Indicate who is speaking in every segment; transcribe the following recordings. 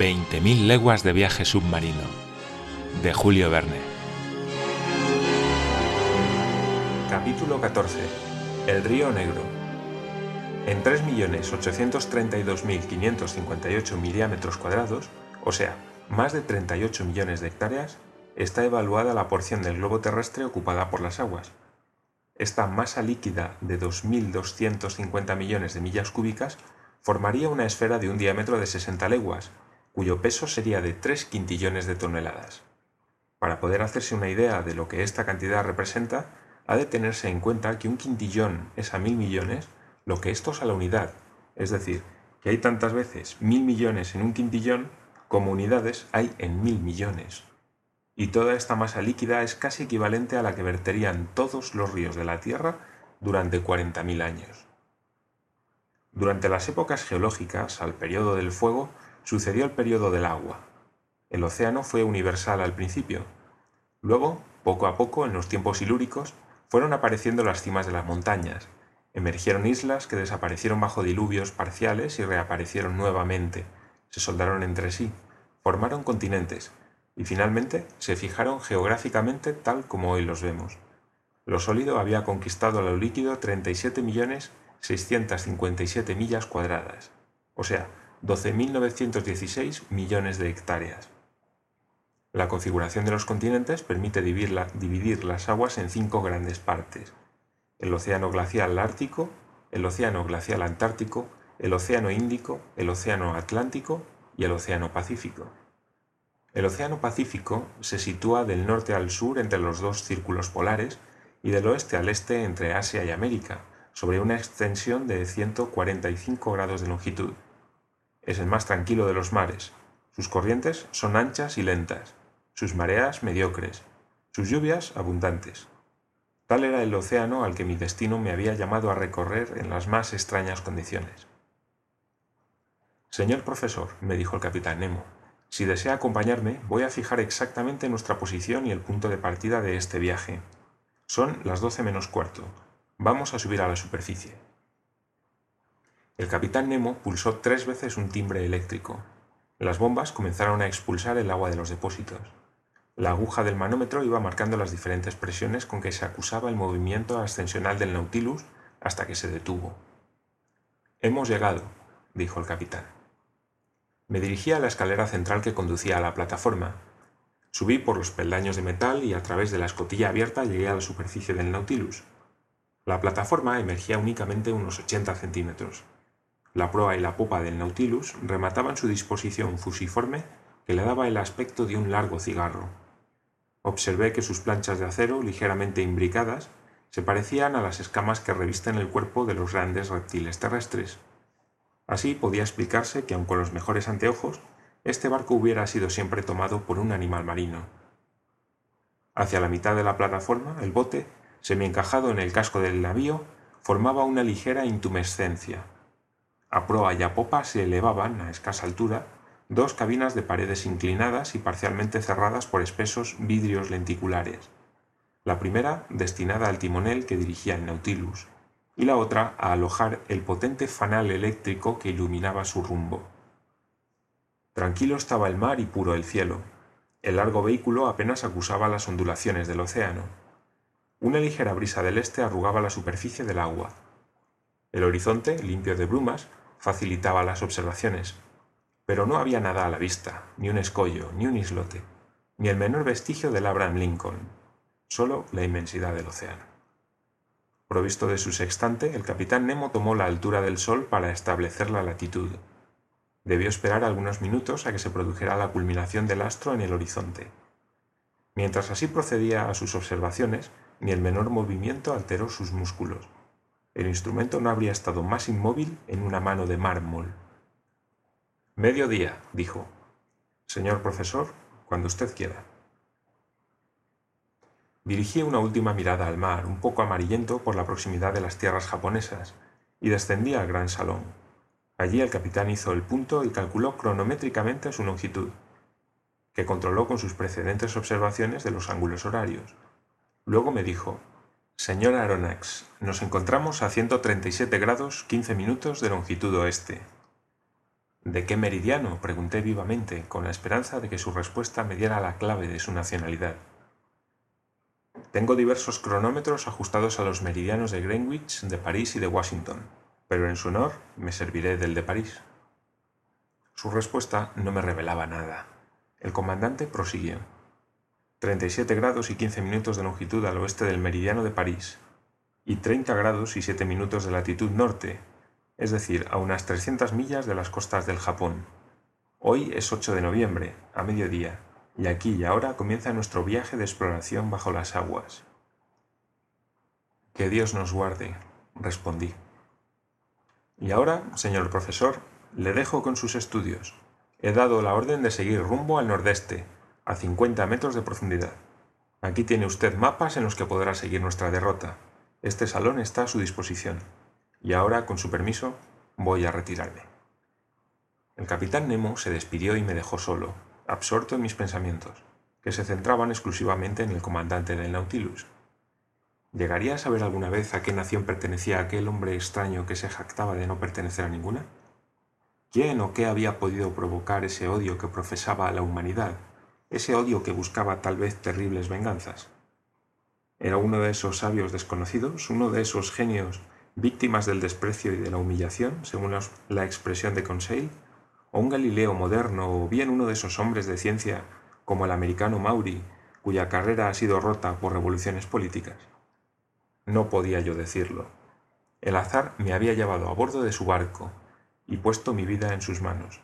Speaker 1: 20.000 leguas de viaje submarino, de Julio Verne.
Speaker 2: Capítulo 14. El río Negro. En 3.832.558 milímetros cuadrados, o sea, más de 38 millones de hectáreas, está evaluada la porción del globo terrestre ocupada por las aguas. Esta masa líquida de 2.250 millones de millas cúbicas formaría una esfera de un diámetro de 60 leguas, cuyo peso sería de 3 quintillones de toneladas. Para poder hacerse una idea de lo que esta cantidad representa, ha de tenerse en cuenta que un quintillón es a mil millones lo que esto es a la unidad, es decir, que hay tantas veces mil millones en un quintillón como unidades hay en mil millones. Y toda esta masa líquida es casi equivalente a la que verterían todos los ríos de la Tierra durante 40.000 años. Durante las épocas geológicas, al periodo del fuego, sucedió el periodo del agua. El océano fue universal al principio. Luego, poco a poco, en los tiempos silúricos, fueron apareciendo las cimas de las montañas, emergieron islas que desaparecieron bajo diluvios parciales y reaparecieron nuevamente, se soldaron entre sí, formaron continentes y finalmente se fijaron geográficamente tal como hoy los vemos. Lo sólido había conquistado lo líquido 37.657 millas cuadradas, o sea, 12.916 millones de hectáreas. La configuración de los continentes permite dividir, las aguas en cinco grandes partes. El océano glacial ártico, el océano glacial antártico, el océano Índico, el océano Atlántico y el océano Pacífico. El océano Pacífico se sitúa del norte al sur entre los dos círculos polares y del oeste al este entre Asia y América, sobre una extensión de 145 grados de longitud. Es el más tranquilo de los mares. Sus corrientes son anchas y lentas sus mareas mediocres, sus lluvias abundantes. Tal era el océano al que mi destino me había llamado a recorrer en las más extrañas condiciones. Señor profesor, me dijo el capitán Nemo, si desea acompañarme, voy a fijar exactamente nuestra posición y el punto de partida de este viaje. Son las doce menos cuarto. Vamos a subir a la superficie. El capitán Nemo pulsó tres veces un timbre eléctrico. Las bombas comenzaron a expulsar el agua de los depósitos. La aguja del manómetro iba marcando las diferentes presiones con que se acusaba el movimiento ascensional del Nautilus hasta que se detuvo. Hemos llegado, dijo el capitán. Me dirigí a la escalera central que conducía a la plataforma. Subí por los peldaños de metal y a través de la escotilla abierta llegué a la superficie del Nautilus. La plataforma emergía únicamente unos 80 centímetros. La proa y la popa del Nautilus remataban su disposición fusiforme que le daba el aspecto de un largo cigarro. Observé que sus planchas de acero, ligeramente imbricadas, se parecían a las escamas que revisten el cuerpo de los grandes reptiles terrestres. Así podía explicarse que, aun con los mejores anteojos, este barco hubiera sido siempre tomado por un animal marino. Hacia la mitad de la plataforma, el bote, semi-encajado en el casco del navío, formaba una ligera intumescencia. A proa y a popa se elevaban, a escasa altura, dos cabinas de paredes inclinadas y parcialmente cerradas por espesos vidrios lenticulares. La primera destinada al timonel que dirigía el Nautilus, y la otra a alojar el potente fanal eléctrico que iluminaba su rumbo. Tranquilo estaba el mar y puro el cielo. El largo vehículo apenas acusaba las ondulaciones del océano. Una ligera brisa del este arrugaba la superficie del agua. El horizonte, limpio de brumas, facilitaba las observaciones, pero no había nada a la vista, ni un escollo, ni un islote, ni el menor vestigio del Abraham Lincoln, solo la inmensidad del océano. Provisto de su sextante, el capitán Nemo tomó la altura del sol para establecer la latitud. Debió esperar algunos minutos a que se produjera la culminación del astro en el horizonte. Mientras así procedía a sus observaciones, ni el menor movimiento alteró sus músculos. El instrumento no habría estado más inmóvil en una mano de mármol. Mediodía, dijo. Señor profesor, cuando usted quiera. Dirigí una última mirada al mar, un poco amarillento por la proximidad de las tierras japonesas, y descendí al gran salón. Allí el capitán hizo el punto y calculó cronométricamente su longitud, que controló con sus precedentes observaciones de los ángulos horarios. Luego me dijo, Señor Aronnax, nos encontramos a 137 grados 15 minutos de longitud oeste. ¿De qué meridiano? pregunté vivamente, con la esperanza de que su respuesta me diera la clave de su nacionalidad. Tengo diversos cronómetros ajustados a los meridianos de Greenwich, de París y de Washington, pero en su honor me serviré del de París. Su respuesta no me revelaba nada. El comandante prosiguió. 37 grados y 15 minutos de longitud al oeste del meridiano de París y 30 grados y 7 minutos de latitud norte, es decir, a unas 300 millas de las costas del Japón. Hoy es 8 de noviembre, a mediodía, y aquí y ahora comienza nuestro viaje de exploración bajo las aguas. Que Dios nos guarde, respondí. Y ahora, señor profesor, le dejo con sus estudios. He dado la orden de seguir rumbo al nordeste, a 50 metros de profundidad. Aquí tiene usted mapas en los que podrá seguir nuestra derrota. Este salón está a su disposición. Y ahora, con su permiso, voy a retirarme. El capitán Nemo se despidió y me dejó solo, absorto en mis pensamientos, que se centraban exclusivamente en el comandante del Nautilus. ¿Llegaría a saber alguna vez a qué nación pertenecía aquel hombre extraño que se jactaba de no pertenecer a ninguna? ¿Quién o qué había podido provocar ese odio que profesaba a la humanidad, ese odio que buscaba tal vez terribles venganzas? ¿Era uno de esos sabios desconocidos, uno de esos genios víctimas del desprecio y de la humillación, según la expresión de Conseil, o un Galileo moderno, o bien uno de esos hombres de ciencia como el americano Maury, cuya carrera ha sido rota por revoluciones políticas. No podía yo decirlo. El azar me había llevado a bordo de su barco y puesto mi vida en sus manos.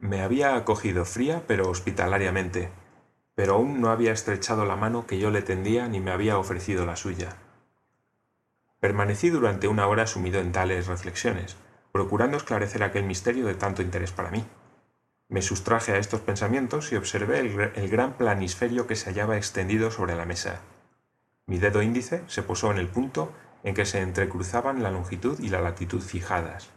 Speaker 2: Me había acogido fría pero hospitalariamente, pero aún no había estrechado la mano que yo le tendía ni me había ofrecido la suya. Permanecí durante una hora sumido en tales reflexiones, procurando esclarecer aquel misterio de tanto interés para mí. Me sustraje a estos pensamientos y observé el, gran planisferio que se hallaba extendido sobre la mesa. Mi dedo índice se posó en el punto en que se entrecruzaban la longitud y la latitud fijadas.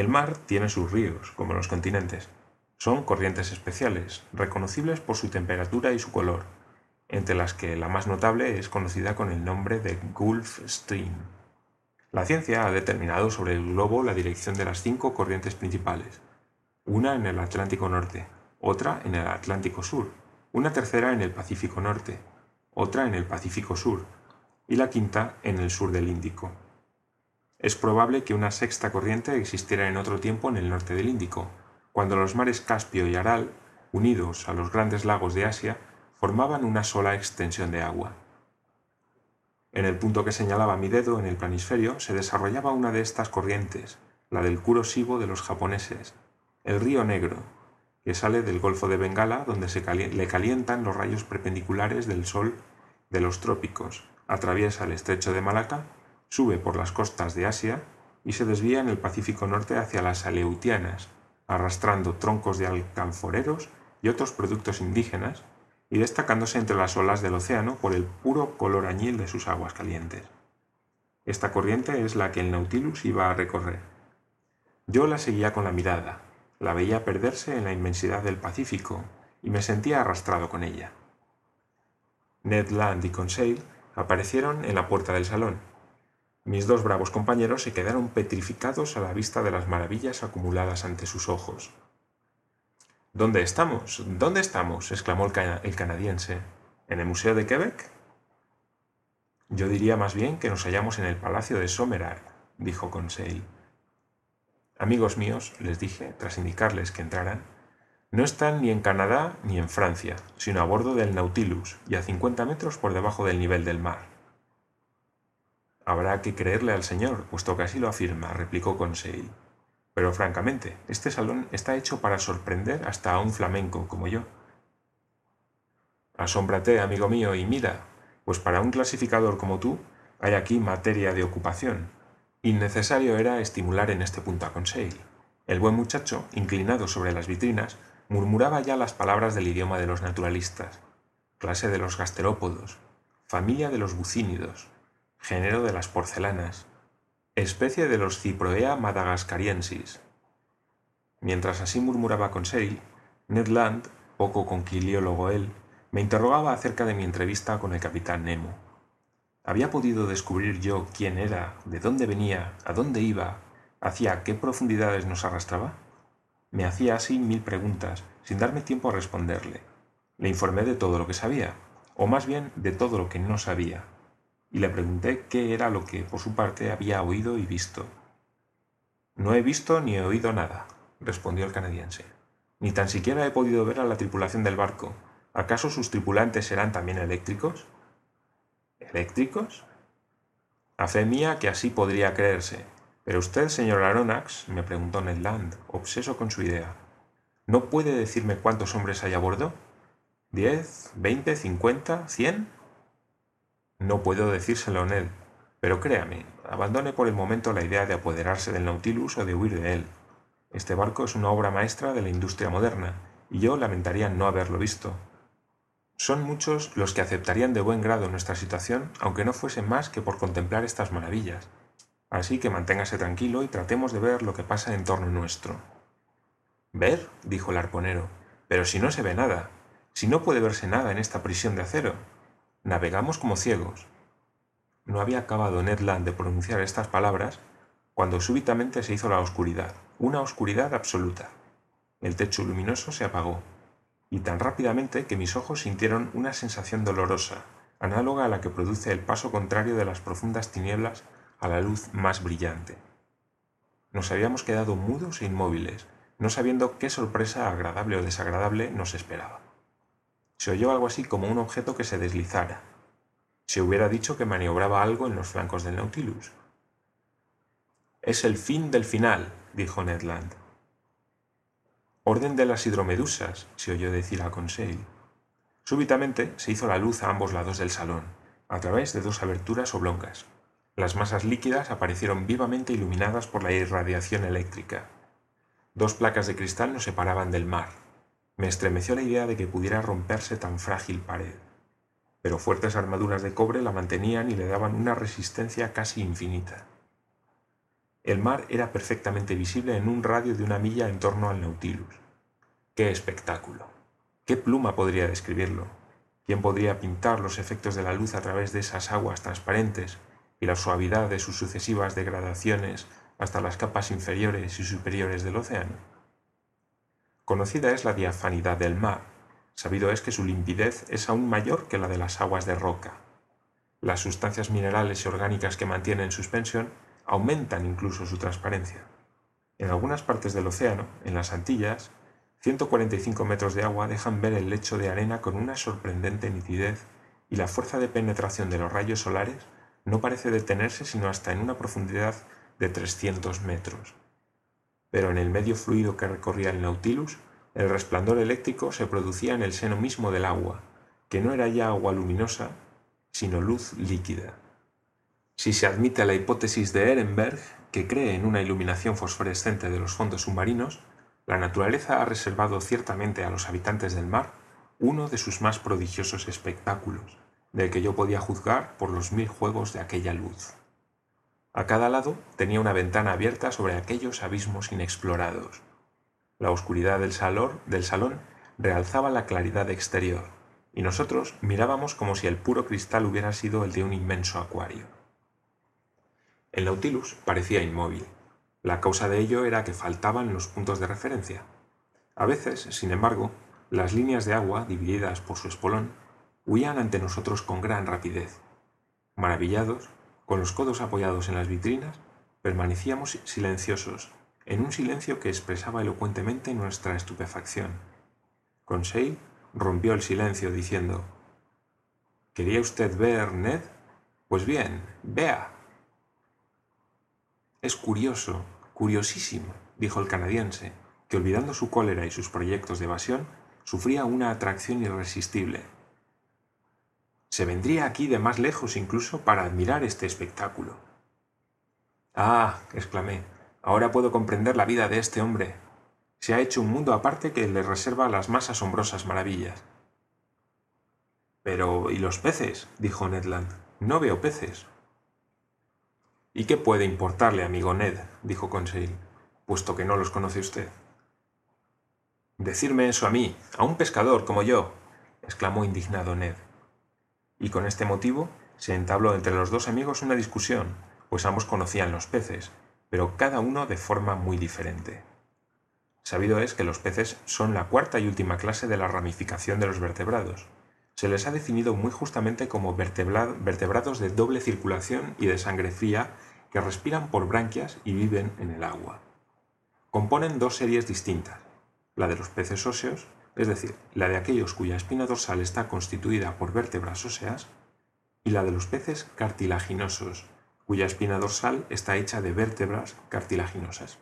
Speaker 2: El mar tiene sus ríos, como los continentes. Son corrientes especiales, reconocibles por su temperatura y su color, entre las que la más notable es conocida con el nombre de Gulf Stream. La ciencia ha determinado sobre el globo la dirección de las cinco corrientes principales, una en el Atlántico Norte, otra en el Atlántico Sur, una tercera en el Pacífico Norte, otra en el Pacífico Sur y la quinta en el sur del Índico. Es probable que una sexta corriente existiera en otro tiempo en el norte del Índico, cuando los mares Caspio y Aral, unidos a los grandes lagos de Asia, formaban una sola extensión de agua. En el punto que señalaba mi dedo en el planisferio se desarrollaba una de estas corrientes, la del Kuroshibo de los japoneses, el río Negro, que sale del Golfo de Bengala donde se le calientan los rayos perpendiculares del sol de los trópicos, atraviesa el estrecho de Malaca, sube por las costas de Asia y se desvía en el Pacífico Norte hacia las Aleutianas, arrastrando troncos de alcanforeros y otros productos indígenas y destacándose entre las olas del océano por el puro color añil de sus aguas calientes. Esta corriente es la que el Nautilus iba a recorrer. Yo la seguía con la mirada, la veía perderse en la inmensidad del Pacífico y me sentía arrastrado con ella. Ned Land y Conseil aparecieron en la puerta del salón. Mis dos bravos compañeros se quedaron petrificados a la vista de las maravillas acumuladas ante sus ojos. ¿Dónde estamos? ¿Dónde estamos? exclamó el, canadiense. ¿En el Museo de Quebec? Yo diría más bien que nos hallamos en el Palacio de Sommerard, dijo Conseil. Amigos míos, les dije, tras indicarles que entraran, no están ni en Canadá ni en Francia, sino a bordo del Nautilus y a 50 metros por debajo del nivel del mar. Habrá que creerle al señor, puesto que así lo afirma, replicó Conseil. Pero francamente, este salón está hecho para sorprender hasta a un flamenco como yo. Asómbrate, amigo mío, y mira, pues para un clasificador como tú hay aquí materia de ocupación. Innecesario era estimular en este punto a Conseil. El buen muchacho, inclinado sobre las vitrinas, murmuraba ya las palabras del idioma de los naturalistas, clase de los gasterópodos, familia de los bucínidos, género de las porcelanas, especie de los Ciproea madagascariensis. Mientras así murmuraba Conseil, Ned Land, poco conquiliólogo él, me interrogaba acerca de mi entrevista con el capitán Nemo. ¿Había podido descubrir yo quién era, de dónde venía, a dónde iba, hacia qué profundidades nos arrastraba? Me hacía así mil preguntas, sin darme tiempo a responderle. Le informé de todo lo que sabía, o más bien de todo lo que no sabía, y le pregunté qué era lo que, por su parte, había oído y visto. No he visto ni he oído nada, respondió el canadiense. Ni tan siquiera he podido ver a la tripulación del barco. ¿Acaso sus tripulantes serán también eléctricos? ¿Eléctricos? A fe mía que así podría creerse. Pero usted, señor Aronnax, me preguntó Ned Land, obseso con su idea, ¿no puede decirme cuántos hombres hay a bordo? ¿Diez? ¿Veinte? ¿Cincuenta? ¿Cien? No puedo decírselo, Ned, pero créame, abandone por el momento la idea de apoderarse del Nautilus o de huir de él. Este barco es una obra maestra de la industria moderna, y yo lamentaría no haberlo visto. Son muchos los que aceptarían de buen grado nuestra situación, aunque no fuese más que por contemplar estas maravillas. Así que manténgase tranquilo y tratemos de ver lo que pasa en torno nuestro. ¿Ver? dijo el arponero. Pero si no se ve nada, si no puede verse nada en esta prisión de acero. Navegamos como ciegos. No había acabado Ned Land de pronunciar estas palabras cuando súbitamente se hizo la oscuridad, una oscuridad absoluta. El techo luminoso se apagó y tan rápidamente que mis ojos sintieron una sensación dolorosa, análoga a la que produce el paso contrario de las profundas tinieblas a la luz más brillante. Nos habíamos quedado mudos e inmóviles, no sabiendo qué sorpresa agradable o desagradable nos esperaba. Se oyó algo así como un objeto que se deslizara. Se hubiera dicho que maniobraba algo en los flancos del Nautilus. Es el fin del final, dijo Ned Land. Orden de las hidromedusas, se oyó decir a Conseil. Súbitamente se hizo la luz a ambos lados del salón, a través de dos aberturas oblongas. Las masas líquidas aparecieron vivamente iluminadas por la irradiación eléctrica. Dos placas de cristal nos separaban del mar. Me estremeció la idea de que pudiera romperse tan frágil pared. Pero fuertes armaduras de cobre la mantenían y le daban una resistencia casi infinita. El mar era perfectamente visible en un radio de una milla en torno al Nautilus. ¡Qué espectáculo! ¿Qué pluma podría describirlo? ¿Quién podría pintar los efectos de la luz a través de esas aguas transparentes y la suavidad de sus sucesivas degradaciones hasta las capas inferiores y superiores del océano? Conocida es la diafanidad del mar, sabido es que su limpidez es aún mayor que la de las aguas de roca. Las sustancias minerales y orgánicas que mantiene en suspensión aumentan incluso su transparencia. En algunas partes del océano, en las Antillas, 145 metros de agua dejan ver el lecho de arena con una sorprendente nitidez y la fuerza de penetración de los rayos solares no parece detenerse sino hasta en una profundidad de 300 metros. Pero en el medio fluido que recorría el Nautilus, el resplandor eléctrico se producía en el seno mismo del agua, que no era ya agua luminosa, sino luz líquida. Si se admite la hipótesis de Ehrenberg, que cree en una iluminación fosforescente de los fondos submarinos, la naturaleza ha reservado ciertamente a los habitantes del mar uno de sus más prodigiosos espectáculos, del que yo podía juzgar por los mil juegos de aquella luz. A cada lado tenía una ventana abierta sobre aquellos abismos inexplorados. La oscuridad del, del salón realzaba la claridad exterior, y nosotros mirábamos como si el puro cristal hubiera sido el de un inmenso acuario. El Nautilus parecía inmóvil. La causa de ello era que faltaban los puntos de referencia. A veces, sin embargo, las líneas de agua, divididas por su espolón, huían ante nosotros con gran rapidez. Maravillados, con los codos apoyados en las vitrinas, permanecíamos silenciosos, en un silencio que expresaba elocuentemente nuestra estupefacción. Conseil rompió el silencio diciendo ¿Quería usted ver, Ned? Pues bien, vea. Es curioso, curiosísimo, dijo el canadiense, que olvidando su cólera y sus proyectos de evasión, sufría una atracción irresistible. Se vendría aquí de más lejos incluso para admirar este espectáculo. Ah, exclamé, ahora puedo comprender la vida de este hombre. Se ha hecho un mundo aparte que le reserva las más asombrosas maravillas. Pero, ¿y los peces? dijo Ned Land. No veo peces. ¿Y qué puede importarle, amigo Ned? dijo Conseil, puesto que no los conoce usted. Decirme eso a mí, a un pescador como yo, exclamó indignado Ned. Y con este motivo se entabló entre los dos amigos una discusión, pues ambos conocían los peces, pero cada uno de forma muy diferente. Sabido es que los peces son la cuarta y última clase de la ramificación de los vertebrados. Se les ha definido muy justamente como vertebrados de doble circulación y de sangre fría que respiran por branquias y viven en el agua. Componen dos series distintas, la de los peces óseos, es decir, la de aquellos cuya espina dorsal está constituida por vértebras óseas, y la de los peces cartilaginosos, cuya espina dorsal está hecha de vértebras cartilaginosas.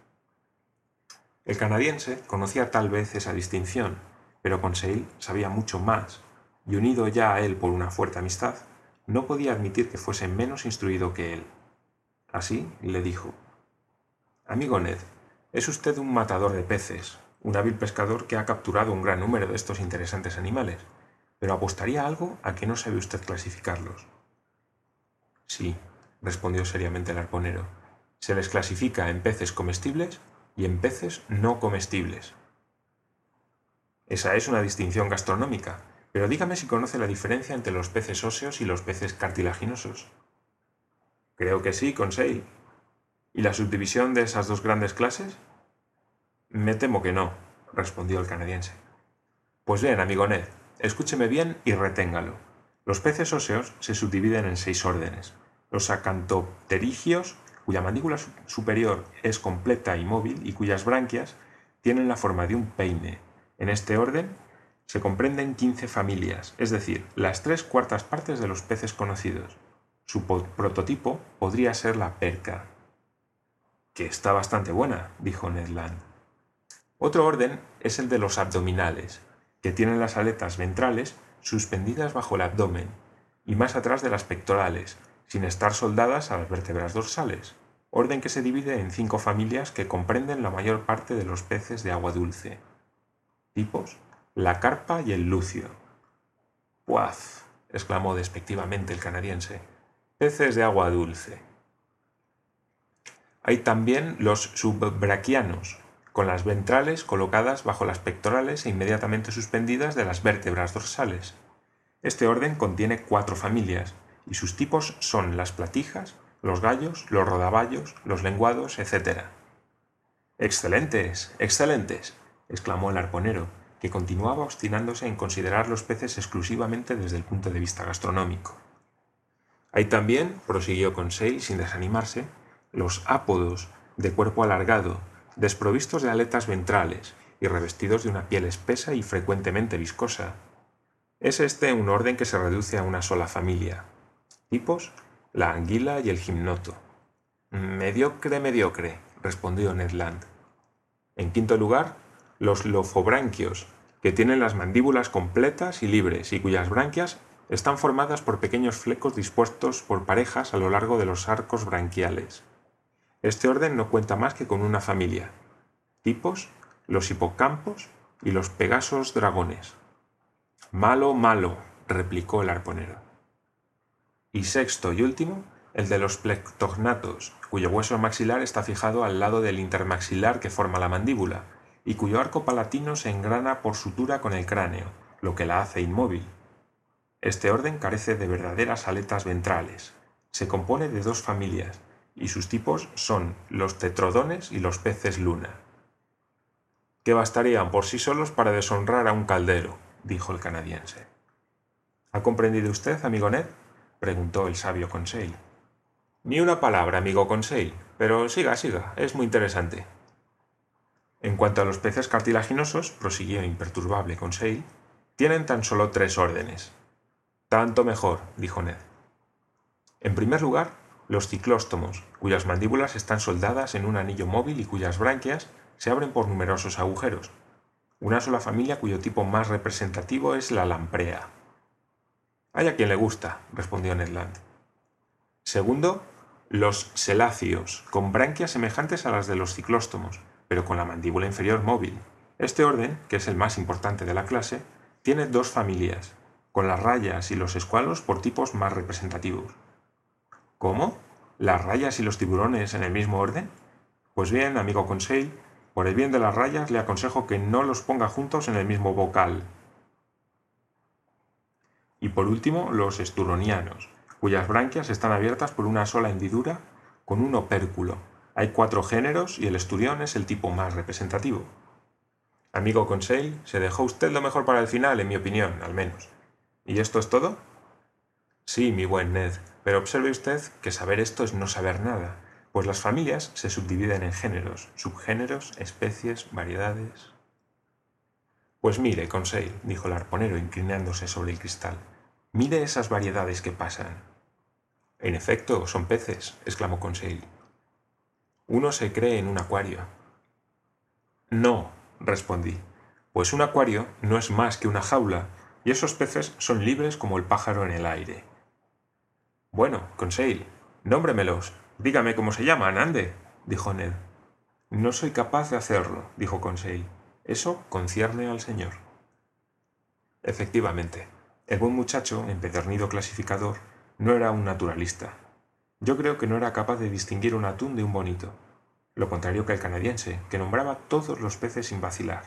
Speaker 2: El canadiense conocía tal vez esa distinción, pero Conseil sabía mucho más, y unido ya a él por una fuerte amistad, no podía admitir que fuese menos instruido que él. Así le dijo, Amigo Ned, es usted un matador de peces, un hábil pescador que ha capturado un gran número de estos interesantes animales, pero apostaría algo a que no sabe usted clasificarlos. Sí, respondió seriamente el arponero, se les clasifica en peces comestibles y en peces no comestibles. Esa es una distinción gastronómica, pero dígame si conoce la diferencia entre los peces óseos y los peces cartilaginosos. Creo que sí, Conseil. ¿Y la subdivisión de esas dos grandes clases? Me temo que no, respondió el canadiense. Pues bien, amigo Ned, escúcheme bien y reténgalo. Los peces óseos se subdividen en seis órdenes. Los acantopterigios, cuya mandíbula superior es completa y móvil y cuyas branquias tienen la forma de un peine. En este orden se comprenden 15 familias, es decir, las tres cuartas partes de los peces conocidos. Su prototipo podría ser la perca. Que está bastante buena, dijo Ned Land. Otro orden es el de los abdominales, que tienen las aletas ventrales suspendidas bajo el abdomen y más atrás de las pectorales, sin estar soldadas a las vértebras dorsales, orden que se divide en cinco familias que comprenden la mayor parte de los peces de agua dulce. Tipos, la carpa y el lucio. ¡Puaz! exclamó despectivamente el canadiense. Peces de agua dulce. Hay también los subbraquianos, con las ventrales colocadas bajo las pectorales e inmediatamente suspendidas de las vértebras dorsales. Este orden contiene cuatro familias, y sus tipos son las platijas, los gallos, los rodaballos, los lenguados, etc. Excelentes, excelentes, exclamó el arponero, que continuaba obstinándose en considerar los peces exclusivamente desde el punto de vista gastronómico. Hay también, prosiguió Conseil sin desanimarse, los ápodos de cuerpo alargado, desprovistos de aletas ventrales y revestidos de una piel espesa y frecuentemente viscosa. Es este un orden que se reduce a una sola familia, Tipos, la anguila y el gimnoto. Mediocre, mediocre, respondió Ned Land. En quinto lugar, los lofobranquios, que tienen las mandíbulas completas y libres y cuyas branquias están formadas por pequeños flecos dispuestos por parejas a lo largo de los arcos branquiales. Este orden no cuenta más que con una familia. Tipos, los hipocampos y los pegasos dragones. Malo, malo, replicó el arponero. Y sexto y último, el de los plectognatos, cuyo hueso maxilar está fijado al lado del intermaxilar que forma la mandíbula, y cuyo arco palatino se engrana por sutura con el cráneo, lo que la hace inmóvil. Este orden carece de verdaderas aletas ventrales. Se compone de dos familias, y sus tipos son los tetrodones y los peces luna. Que bastarían por sí solos para deshonrar a un caldero, dijo el canadiense. ¿Ha comprendido usted, amigo Ned? preguntó el sabio Conseil. Ni una palabra, amigo Conseil, pero siga, siga, es muy interesante. En cuanto a los peces cartilaginosos, prosiguió imperturbable Conseil, tienen tan solo tres órdenes. Tanto mejor, dijo Ned. En primer lugar, los ciclóstomos, cuyas mandíbulas están soldadas en un anillo móvil y cuyas branquias se abren por numerosos agujeros. Una sola familia cuyo tipo más representativo es la lamprea. Hay a quien le gusta, respondió Ned Land. Segundo, los seláceos, con branquias semejantes a las de los ciclóstomos, pero con la mandíbula inferior móvil. Este orden, que es el más importante de la clase, tiene dos familias, con las rayas y los escualos por tipos más representativos. ¿Cómo? ¿Las rayas y los tiburones en el mismo orden? Pues bien, amigo Conseil, por el bien de las rayas le aconsejo que no los ponga juntos en el mismo vocal, y por último los esturonianos, cuyas branquias están abiertas por una sola hendidura con un opérculo. Hay cuatro géneros y el esturión es el tipo más representativo. Amigo Conseil, se dejó usted lo mejor para el final, en mi opinión, al menos. ¿Y esto es todo? Sí, mi buen Ned, pero observe usted que saber esto es no saber nada, pues las familias se subdividen en géneros, subgéneros, especies, variedades. Pues mire, Conseil, dijo el arponero inclinándose sobre el cristal, mire esas variedades que pasan. En efecto, son peces, exclamó Conseil. Uno se cree en un acuario. No, respondí, pues un acuario no es más que una jaula y esos peces son libres como el pájaro en el aire. Bueno, Conseil, nómbremelos. Dígame cómo se llaman, ande, dijo Ned. No soy capaz de hacerlo, dijo Conseil. Eso concierne al señor. Efectivamente, el buen muchacho, empedernido clasificador, no era un naturalista. Yo creo que no era capaz de distinguir un atún de un bonito, lo contrario que el canadiense, que nombraba todos los peces sin vacilar.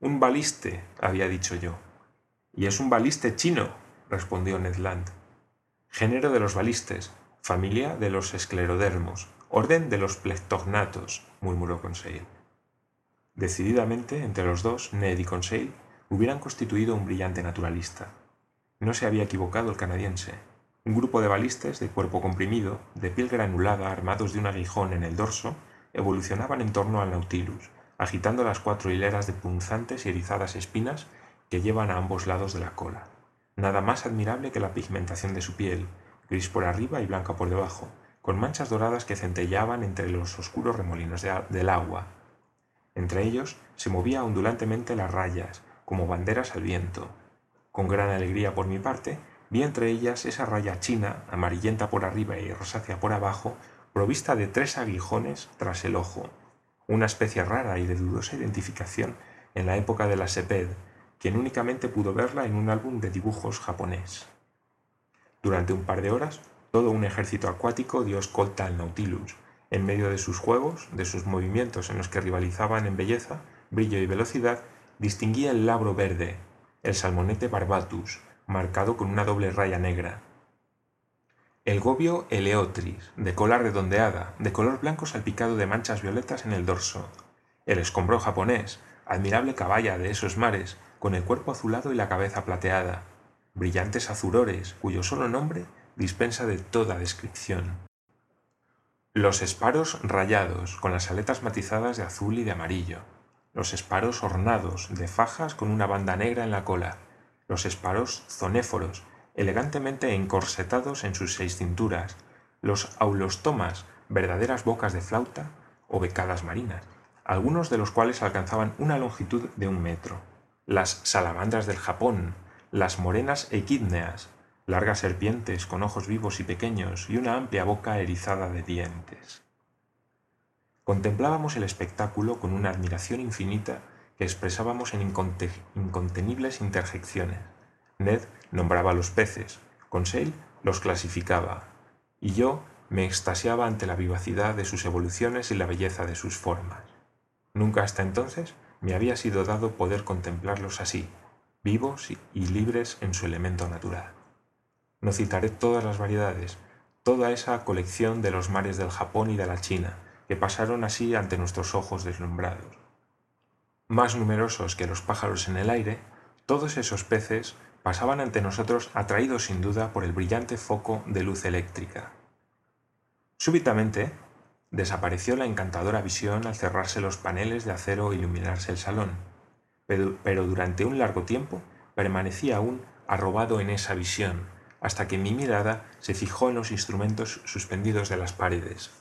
Speaker 2: Un baliste, había dicho yo, y es un baliste chino, respondió Ned Land. Género de los balistes, familia de los esclerodermos, orden de los plectognatos, murmuró Conseil. Decididamente, entre los dos, Ned y Conseil hubieran constituido un brillante naturalista. No se había equivocado el canadiense. Un grupo de balistes de cuerpo comprimido, de piel granulada, armados de un aguijón en el dorso, evolucionaban en torno al Nautilus, agitando las cuatro hileras de punzantes y erizadas espinas que llevan a ambos lados de la cola. Nada más admirable que la pigmentación de su piel, gris por arriba y blanca por debajo, con manchas doradas que centellaban entre los oscuros remolinos del agua. Entre ellos se movía ondulantemente las rayas, como banderas al viento. Con gran alegría por mi parte, vi entre ellas esa raya china, amarillenta por arriba y rosácea por abajo, provista de tres aguijones tras el ojo, una especie rara y de dudosa identificación en la época de la Seped, quien únicamente pudo verla en un álbum de dibujos japonés. Durante un par de horas, todo un ejército acuático dio escolta al Nautilus, en medio de sus juegos, de sus movimientos en los que rivalizaban en belleza, brillo y velocidad, distinguía el labro verde, el salmonete barbatus, marcado con una doble raya negra, el gobio eleotris, de cola redondeada, de color blanco salpicado de manchas violetas en el dorso, el escombro japonés, admirable caballa de esos mares, con el cuerpo azulado y la cabeza plateada, brillantes azurores, cuyo solo nombre dispensa de toda descripción. Los esparos rayados, con las aletas matizadas de azul y de amarillo, los esparos ornados, de fajas con una banda negra en la cola, los esparos zonéforos, elegantemente encorsetados en sus seis cinturas, los aulostomas, verdaderas bocas de flauta o becadas marinas, algunos de los cuales alcanzaban una longitud de un metro las salamandras del Japón, las morenas equídneas, largas serpientes con ojos vivos y pequeños y una amplia boca erizada de dientes. Contemplábamos el espectáculo con una admiración infinita que expresábamos en incontenibles interjecciones. Ned nombraba los peces, Conseil los clasificaba, y yo me extasiaba ante la vivacidad de sus evoluciones y la belleza de sus formas. Nunca hasta entonces me había sido dado poder contemplarlos así, vivos y libres en su elemento natural. No citaré todas las variedades, toda esa colección de los mares del Japón y de la China, que pasaron así ante nuestros ojos deslumbrados. Más numerosos que los pájaros en el aire, todos esos peces pasaban ante nosotros atraídos sin duda por el brillante foco de luz eléctrica. Súbitamente Desapareció la encantadora visión al cerrarse los paneles de acero e iluminarse el salón, pero, durante un largo tiempo permanecía aún arrobado en esa visión, hasta que mi mirada se fijó en los instrumentos suspendidos de las paredes.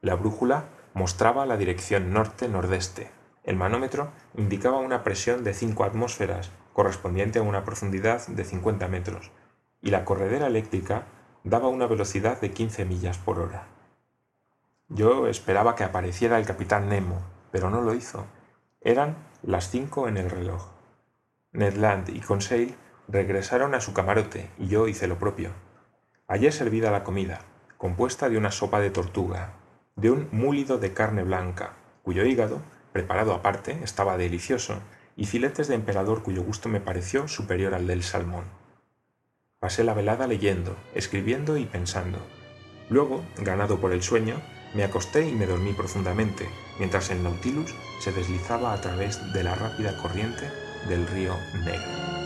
Speaker 2: La brújula mostraba la dirección norte-nordeste. El manómetro indicaba una presión de 5 atmósferas, correspondiente a una profundidad de 50 metros, y la corredera eléctrica daba una velocidad de 15 millas por hora. Yo esperaba que apareciera el capitán Nemo, pero no lo hizo. Eran las cinco en el reloj. Ned Land y Conseil regresaron a su camarote y yo hice lo propio. Hallé servida la comida, compuesta de una sopa de tortuga, de un múlido de carne blanca, cuyo hígado, preparado aparte, estaba delicioso, y filetes de emperador cuyo gusto me pareció superior al del salmón. Pasé la velada leyendo, escribiendo y pensando. Luego, ganado por el sueño, Me acosté y me dormí profundamente, mientras el Nautilus se deslizaba a través de la rápida corriente del río Negro.